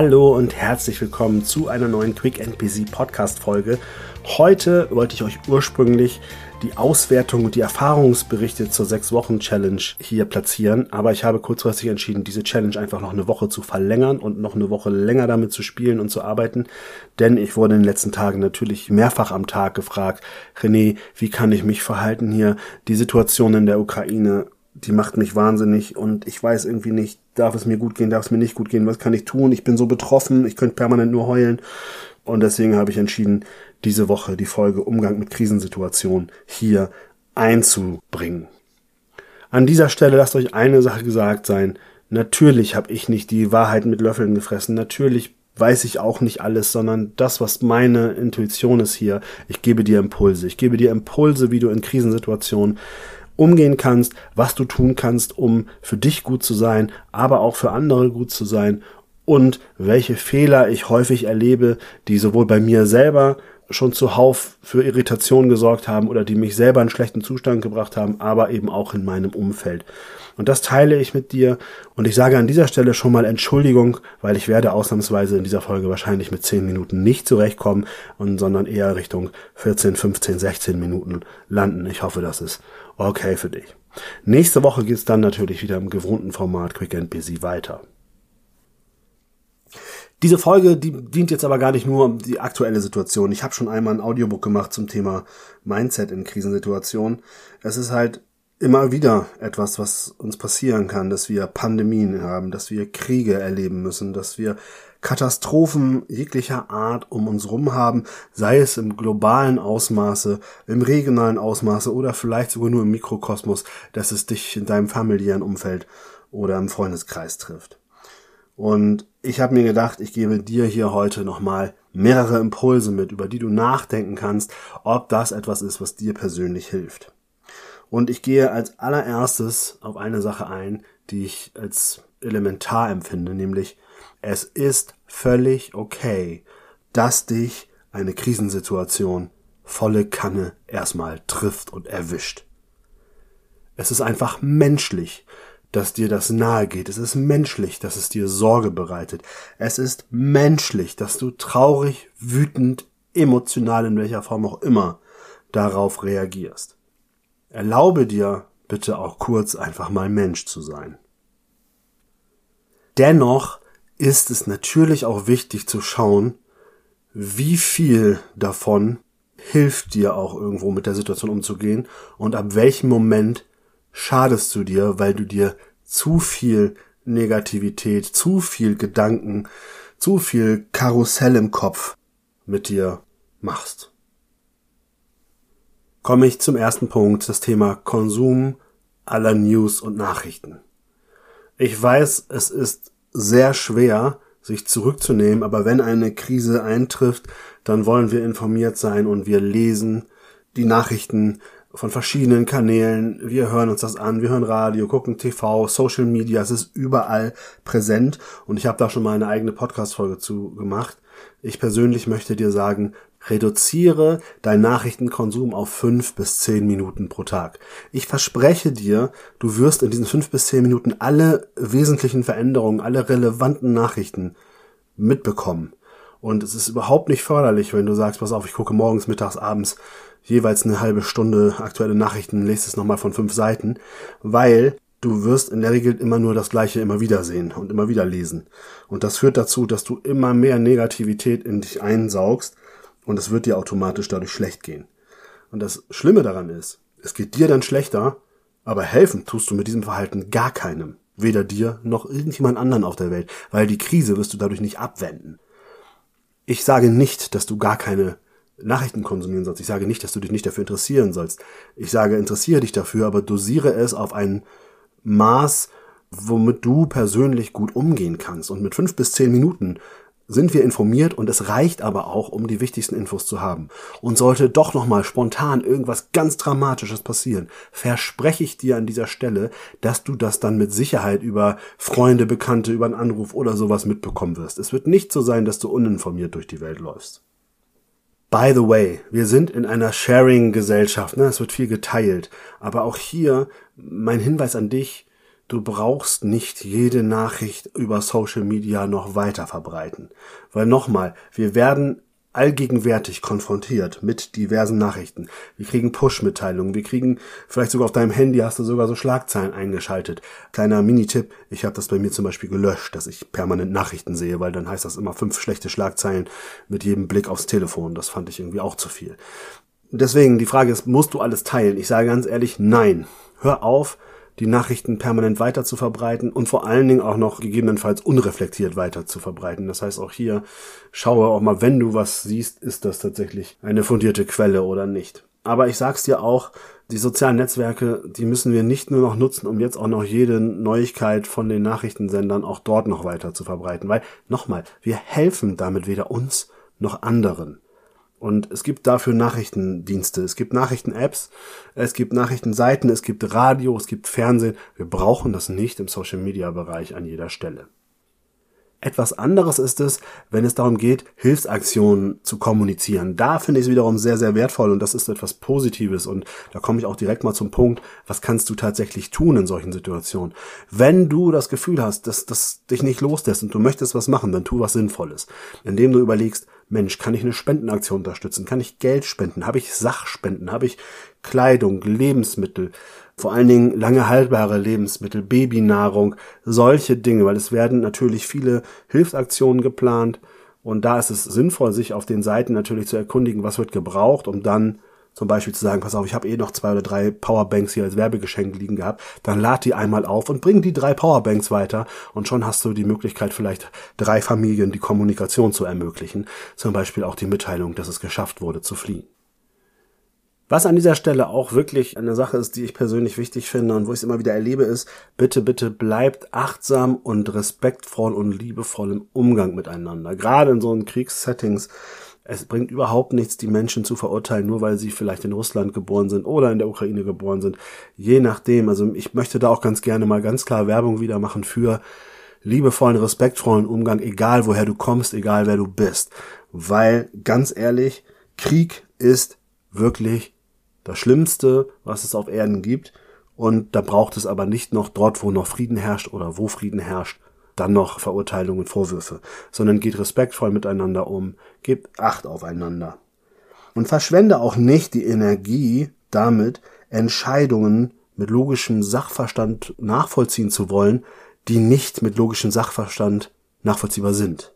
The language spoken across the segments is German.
Hallo und herzlich willkommen zu einer neuen Quick Busy Podcast Folge. Heute wollte ich euch ursprünglich die Auswertung und die Erfahrungsberichte zur 6-Wochen-Challenge hier platzieren, aber ich habe kurzfristig entschieden, diese Challenge einfach noch eine Woche zu verlängern und noch eine Woche länger damit zu spielen und zu arbeiten, denn ich wurde in den letzten Tagen natürlich mehrfach am Tag gefragt, René, wie kann ich mich verhalten hier? Die Situation in der Ukraine, die macht mich wahnsinnig und ich weiß irgendwie nicht, darf es mir gut gehen, darf es mir nicht gut gehen, was kann ich tun? Ich bin so betroffen, ich könnte permanent nur heulen. Und deswegen habe ich entschieden, diese Woche die Folge Umgang mit Krisensituationen hier einzubringen. An dieser Stelle lasst euch eine Sache gesagt sein. Natürlich habe ich nicht die Wahrheit mit Löffeln gefressen. Natürlich weiß ich auch nicht alles, sondern das, was meine Intuition ist hier, ich gebe dir Impulse. Ich gebe dir Impulse, wie du in Krisensituationen umgehen kannst, was du tun kannst, um für dich gut zu sein, aber auch für andere gut zu sein und welche Fehler ich häufig erlebe, die sowohl bei mir selber schon zuhauf für Irritation gesorgt haben oder die mich selber in schlechten Zustand gebracht haben, aber eben auch in meinem Umfeld. Und das teile ich mit dir und ich sage an dieser Stelle schon mal Entschuldigung, weil ich werde ausnahmsweise in dieser Folge wahrscheinlich mit 10 Minuten nicht zurechtkommen, und, sondern eher Richtung 14, 15, 16 Minuten landen. Ich hoffe, das ist okay für dich. Nächste Woche geht es dann natürlich wieder im gewohnten Format Quick and Busy weiter. Diese Folge, die dient jetzt aber gar nicht nur um die aktuelle Situation. Ich habe schon einmal ein Audiobook gemacht zum Thema Mindset in Krisensituationen. Es ist halt immer wieder etwas, was uns passieren kann, dass wir Pandemien haben, dass wir Kriege erleben müssen, dass wir Katastrophen jeglicher Art um uns rum haben, sei es im globalen Ausmaße, im regionalen Ausmaße oder vielleicht sogar nur im Mikrokosmos, dass es dich in deinem familiären Umfeld oder im Freundeskreis trifft. Und ich habe mir gedacht, ich gebe dir hier heute nochmal mehrere Impulse mit, über die du nachdenken kannst, ob das etwas ist, was dir persönlich hilft. Und ich gehe als allererstes auf eine Sache ein, die ich als elementar empfinde, nämlich es ist völlig okay, dass dich eine Krisensituation volle Kanne erstmal trifft und erwischt. Es ist einfach menschlich, dass dir das nahe geht. Es ist menschlich, dass es dir Sorge bereitet. Es ist menschlich, dass du traurig, wütend, emotional in welcher Form auch immer darauf reagierst. Erlaube dir bitte auch kurz einfach mal Mensch zu sein. Dennoch ist es natürlich auch wichtig zu schauen, wie viel davon hilft dir auch irgendwo mit der Situation umzugehen und ab welchem Moment schadest du dir, weil du dir zu viel Negativität, zu viel Gedanken, zu viel Karussell im Kopf mit dir machst. Komme ich zum ersten Punkt, das Thema Konsum aller News und Nachrichten. Ich weiß, es ist sehr schwer, sich zurückzunehmen, aber wenn eine Krise eintrifft, dann wollen wir informiert sein und wir lesen die Nachrichten von verschiedenen Kanälen. Wir hören uns das an, wir hören Radio, gucken TV, Social Media, es ist überall präsent und ich habe da schon mal eine eigene Podcast-Folge zu gemacht. Ich persönlich möchte dir sagen, reduziere deinen Nachrichtenkonsum auf fünf bis zehn Minuten pro Tag. Ich verspreche dir, du wirst in diesen fünf bis zehn Minuten alle wesentlichen Veränderungen, alle relevanten Nachrichten mitbekommen. Und es ist überhaupt nicht förderlich, wenn du sagst, pass auf, ich gucke morgens, mittags, abends jeweils eine halbe Stunde aktuelle Nachrichten, lest es nochmal von fünf Seiten, weil du wirst in der Regel immer nur das Gleiche immer wieder sehen und immer wieder lesen. Und das führt dazu, dass du immer mehr Negativität in dich einsaugst und es wird dir automatisch dadurch schlecht gehen. Und das Schlimme daran ist, es geht dir dann schlechter, aber helfen tust du mit diesem Verhalten gar keinem. Weder dir noch irgendjemand anderen auf der Welt, weil die Krise wirst du dadurch nicht abwenden. Ich sage nicht, dass du gar keine Nachrichten konsumieren sollst. Ich sage nicht, dass du dich nicht dafür interessieren sollst. Ich sage, interessiere dich dafür, aber dosiere es auf ein Maß, womit du persönlich gut umgehen kannst. Und mit fünf bis zehn Minuten sind wir informiert und es reicht aber auch, um die wichtigsten Infos zu haben. Und sollte doch nochmal spontan irgendwas ganz Dramatisches passieren, verspreche ich dir an dieser Stelle, dass du das dann mit Sicherheit über Freunde, Bekannte, über einen Anruf oder sowas mitbekommen wirst. Es wird nicht so sein, dass du uninformiert durch die Welt läufst. By the way, wir sind in einer Sharing-Gesellschaft, ne? es wird viel geteilt. Aber auch hier mein Hinweis an dich, du brauchst nicht jede Nachricht über Social Media noch weiter verbreiten. Weil nochmal, wir werden allgegenwärtig konfrontiert mit diversen Nachrichten. Wir kriegen Push-Mitteilungen, wir kriegen vielleicht sogar auf deinem Handy hast du sogar so Schlagzeilen eingeschaltet. Kleiner Mini-Tipp, ich habe das bei mir zum Beispiel gelöscht, dass ich permanent Nachrichten sehe, weil dann heißt das immer fünf schlechte Schlagzeilen mit jedem Blick aufs Telefon. Das fand ich irgendwie auch zu viel. Deswegen die Frage ist, musst du alles teilen? Ich sage ganz ehrlich, nein. Hör auf, die Nachrichten permanent weiter zu verbreiten und vor allen Dingen auch noch gegebenenfalls unreflektiert weiter zu verbreiten. Das heißt auch hier, schaue auch mal, wenn du was siehst, ist das tatsächlich eine fundierte Quelle oder nicht. Aber ich sag's dir auch, die sozialen Netzwerke, die müssen wir nicht nur noch nutzen, um jetzt auch noch jede Neuigkeit von den Nachrichtensendern auch dort noch weiter zu verbreiten. Weil, nochmal, wir helfen damit weder uns noch anderen. Und es gibt dafür Nachrichtendienste, es gibt Nachrichten-Apps, es gibt Nachrichtenseiten, es gibt Radio, es gibt Fernsehen. Wir brauchen das nicht im Social-Media-Bereich an jeder Stelle. Etwas anderes ist es, wenn es darum geht, Hilfsaktionen zu kommunizieren. Da finde ich es wiederum sehr, sehr wertvoll und das ist etwas Positives und da komme ich auch direkt mal zum Punkt, was kannst du tatsächlich tun in solchen Situationen? Wenn du das Gefühl hast, dass das dich nicht loslässt und du möchtest was machen, dann tu was Sinnvolles. Indem du überlegst, Mensch, kann ich eine Spendenaktion unterstützen? Kann ich Geld spenden? Habe ich Sachspenden? Habe ich Kleidung, Lebensmittel? Vor allen Dingen lange haltbare Lebensmittel, Babynahrung, solche Dinge, weil es werden natürlich viele Hilfsaktionen geplant und da ist es sinnvoll, sich auf den Seiten natürlich zu erkundigen, was wird gebraucht, um dann zum Beispiel zu sagen, pass auf, ich habe eh noch zwei oder drei Powerbanks hier als Werbegeschenk liegen gehabt, dann lad die einmal auf und bring die drei Powerbanks weiter und schon hast du die Möglichkeit, vielleicht drei Familien die Kommunikation zu ermöglichen, zum Beispiel auch die Mitteilung, dass es geschafft wurde zu fliehen. Was an dieser Stelle auch wirklich eine Sache ist, die ich persönlich wichtig finde und wo ich es immer wieder erlebe, ist, bitte, bitte bleibt achtsam und respektvoll und liebevoll im Umgang miteinander. Gerade in so einen Kriegssettings es bringt überhaupt nichts, die Menschen zu verurteilen, nur weil sie vielleicht in Russland geboren sind oder in der Ukraine geboren sind. Je nachdem. Also ich möchte da auch ganz gerne mal ganz klar Werbung wieder machen für liebevollen, respektvollen Umgang, egal woher du kommst, egal wer du bist. Weil, ganz ehrlich, Krieg ist wirklich das Schlimmste, was es auf Erden gibt. Und da braucht es aber nicht noch dort, wo noch Frieden herrscht oder wo Frieden herrscht, dann noch Verurteilungen und Vorwürfe, sondern geht respektvoll miteinander um, gebt Acht aufeinander. Und verschwende auch nicht die Energie damit, Entscheidungen mit logischem Sachverstand nachvollziehen zu wollen, die nicht mit logischem Sachverstand nachvollziehbar sind.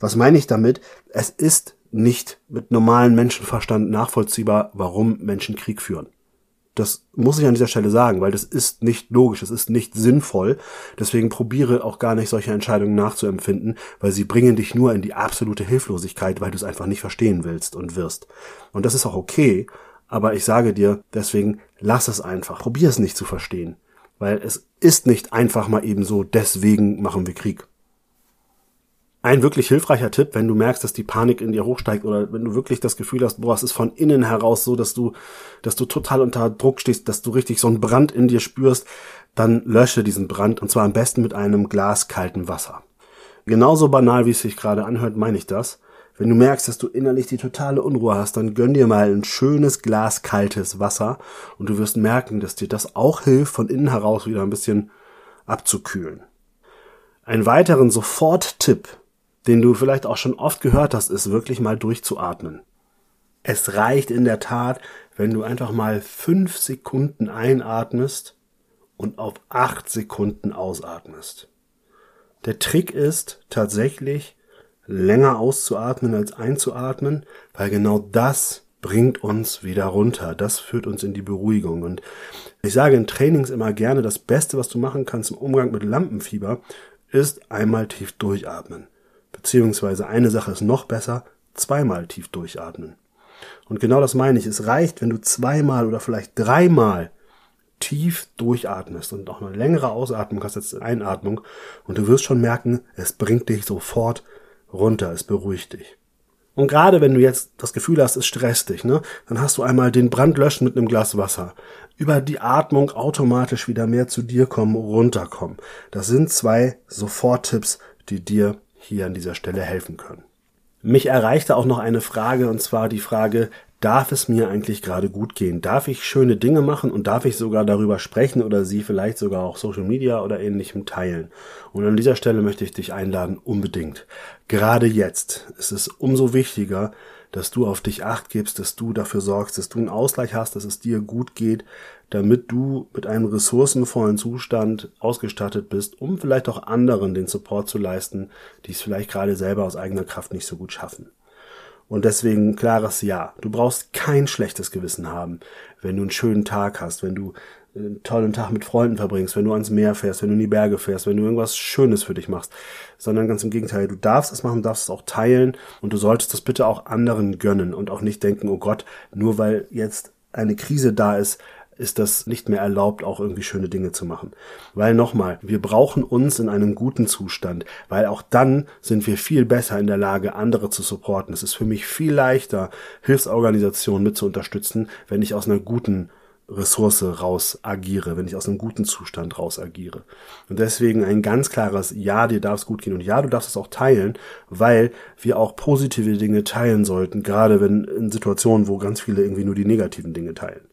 Was meine ich damit? Es ist nicht mit normalem Menschenverstand nachvollziehbar, warum Menschen Krieg führen. Das muss ich an dieser Stelle sagen, weil das ist nicht logisch, das ist nicht sinnvoll. Deswegen probiere auch gar nicht solche Entscheidungen nachzuempfinden, weil sie bringen dich nur in die absolute Hilflosigkeit, weil du es einfach nicht verstehen willst und wirst. Und das ist auch okay, aber ich sage dir, deswegen lass es einfach. Probier es nicht zu verstehen, weil es ist nicht einfach mal eben so, deswegen machen wir Krieg. Ein wirklich hilfreicher Tipp, wenn du merkst, dass die Panik in dir hochsteigt oder wenn du wirklich das Gefühl hast, boah, es ist von innen heraus so, dass du, dass du total unter Druck stehst, dass du richtig so einen Brand in dir spürst, dann lösche diesen Brand und zwar am besten mit einem Glas kalten Wasser. Genauso banal, wie es sich gerade anhört, meine ich das. Wenn du merkst, dass du innerlich die totale Unruhe hast, dann gönn dir mal ein schönes Glas kaltes Wasser und du wirst merken, dass dir das auch hilft, von innen heraus wieder ein bisschen abzukühlen. Ein weiteren Sofort-Tipp, den du vielleicht auch schon oft gehört hast, ist wirklich mal durchzuatmen. Es reicht in der Tat, wenn du einfach mal fünf Sekunden einatmest und auf acht Sekunden ausatmest. Der Trick ist tatsächlich länger auszuatmen als einzuatmen, weil genau das bringt uns wieder runter. Das führt uns in die Beruhigung. Und ich sage in Trainings immer gerne, das Beste, was du machen kannst im Umgang mit Lampenfieber, ist einmal tief durchatmen. Beziehungsweise eine Sache ist noch besser, zweimal tief durchatmen. Und genau das meine ich. Es reicht, wenn du zweimal oder vielleicht dreimal tief durchatmest und auch eine längere Ausatmung hast als Einatmung und du wirst schon merken, es bringt dich sofort runter, es beruhigt dich. Und gerade wenn du jetzt das Gefühl hast, es stresst dich, ne, dann hast du einmal den Brand löschen mit einem Glas Wasser. Über die Atmung automatisch wieder mehr zu dir kommen, runterkommen. Das sind zwei Soforttipps, die dir hier an dieser Stelle helfen können. Mich erreichte auch noch eine Frage, und zwar die Frage, darf es mir eigentlich gerade gut gehen? Darf ich schöne Dinge machen und darf ich sogar darüber sprechen oder sie vielleicht sogar auch Social Media oder ähnlichem teilen? Und an dieser Stelle möchte ich dich einladen, unbedingt. Gerade jetzt ist es umso wichtiger, dass du auf dich acht gibst, dass du dafür sorgst, dass du einen Ausgleich hast, dass es dir gut geht, damit du mit einem ressourcenvollen Zustand ausgestattet bist, um vielleicht auch anderen den Support zu leisten, die es vielleicht gerade selber aus eigener Kraft nicht so gut schaffen. Und deswegen klares Ja. Du brauchst kein schlechtes Gewissen haben, wenn du einen schönen Tag hast, wenn du einen tollen Tag mit Freunden verbringst, wenn du ans Meer fährst, wenn du in die Berge fährst, wenn du irgendwas Schönes für dich machst, sondern ganz im Gegenteil, du darfst es machen, darfst es auch teilen und du solltest das bitte auch anderen gönnen und auch nicht denken, oh Gott, nur weil jetzt eine Krise da ist, ist das nicht mehr erlaubt, auch irgendwie schöne Dinge zu machen. Weil nochmal, wir brauchen uns in einem guten Zustand, weil auch dann sind wir viel besser in der Lage, andere zu supporten. Es ist für mich viel leichter, Hilfsorganisationen mit zu unterstützen, wenn ich aus einer guten Ressource raus agiere, wenn ich aus einem guten Zustand raus agiere. Und deswegen ein ganz klares Ja, dir darf es gut gehen und ja, du darfst es auch teilen, weil wir auch positive Dinge teilen sollten, gerade wenn in Situationen, wo ganz viele irgendwie nur die negativen Dinge teilen.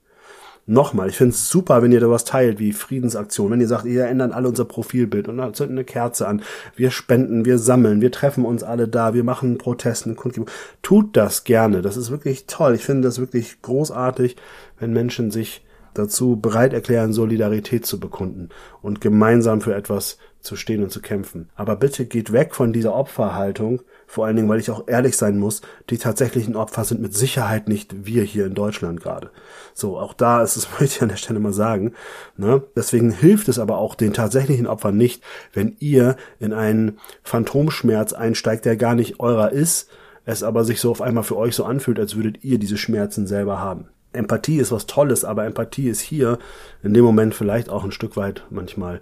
Nochmal, ich finde es super, wenn ihr da was teilt, wie Friedensaktion. Wenn ihr sagt, ihr ändern alle unser Profilbild und zünden eine Kerze an. Wir spenden, wir sammeln, wir treffen uns alle da, wir machen Protesten, Kundgebung. Tut das gerne. Das ist wirklich toll. Ich finde das wirklich großartig, wenn Menschen sich dazu bereit erklären, Solidarität zu bekunden und gemeinsam für etwas zu stehen und zu kämpfen. Aber bitte geht weg von dieser Opferhaltung, vor allen Dingen, weil ich auch ehrlich sein muss, die tatsächlichen Opfer sind mit Sicherheit nicht wir hier in Deutschland gerade. So, auch da ist es, möchte ich an der Stelle mal sagen. Ne? Deswegen hilft es aber auch den tatsächlichen Opfern nicht, wenn ihr in einen Phantomschmerz einsteigt, der gar nicht eurer ist, es aber sich so auf einmal für euch so anfühlt, als würdet ihr diese Schmerzen selber haben. Empathie ist was Tolles, aber Empathie ist hier in dem Moment vielleicht auch ein Stück weit manchmal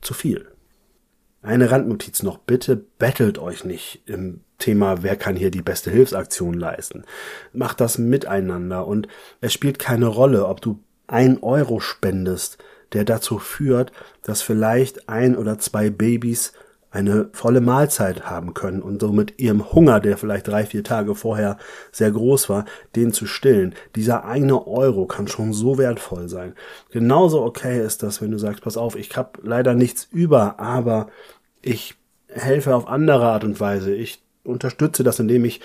zu viel. Eine Randnotiz noch, bitte bettelt euch nicht im Thema, wer kann hier die beste Hilfsaktion leisten. Macht das miteinander und es spielt keine Rolle, ob du ein Euro spendest, der dazu führt, dass vielleicht ein oder zwei Babys eine volle Mahlzeit haben können und somit ihrem Hunger, der vielleicht drei, vier Tage vorher sehr groß war, den zu stillen. Dieser eine Euro kann schon so wertvoll sein. Genauso okay ist das, wenn du sagst, pass auf, ich habe leider nichts über, aber ich helfe auf andere Art und Weise. Ich unterstütze das, indem ich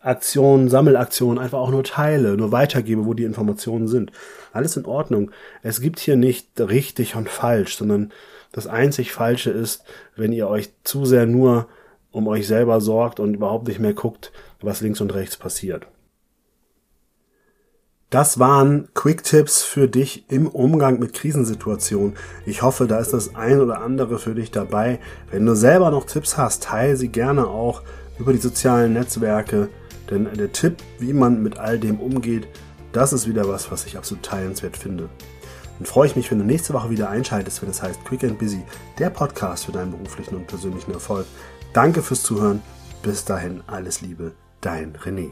Aktionen, Sammelaktionen einfach auch nur teile, nur weitergebe, wo die Informationen sind. Alles in Ordnung. Es gibt hier nicht richtig und falsch, sondern das einzig Falsche ist, wenn ihr euch zu sehr nur um euch selber sorgt und überhaupt nicht mehr guckt, was links und rechts passiert. Das waren Quick-Tipps für dich im Umgang mit Krisensituationen. Ich hoffe, da ist das ein oder andere für dich dabei. Wenn du selber noch Tipps hast, teile sie gerne auch über die sozialen Netzwerke. Denn der Tipp, wie man mit all dem umgeht, das ist wieder was, was ich absolut teilenswert finde. Dann freue ich mich, wenn du nächste Woche wieder einschaltest, wenn es heißt Quick and Busy, der Podcast für deinen beruflichen und persönlichen Erfolg. Danke fürs Zuhören. Bis dahin alles Liebe, dein René.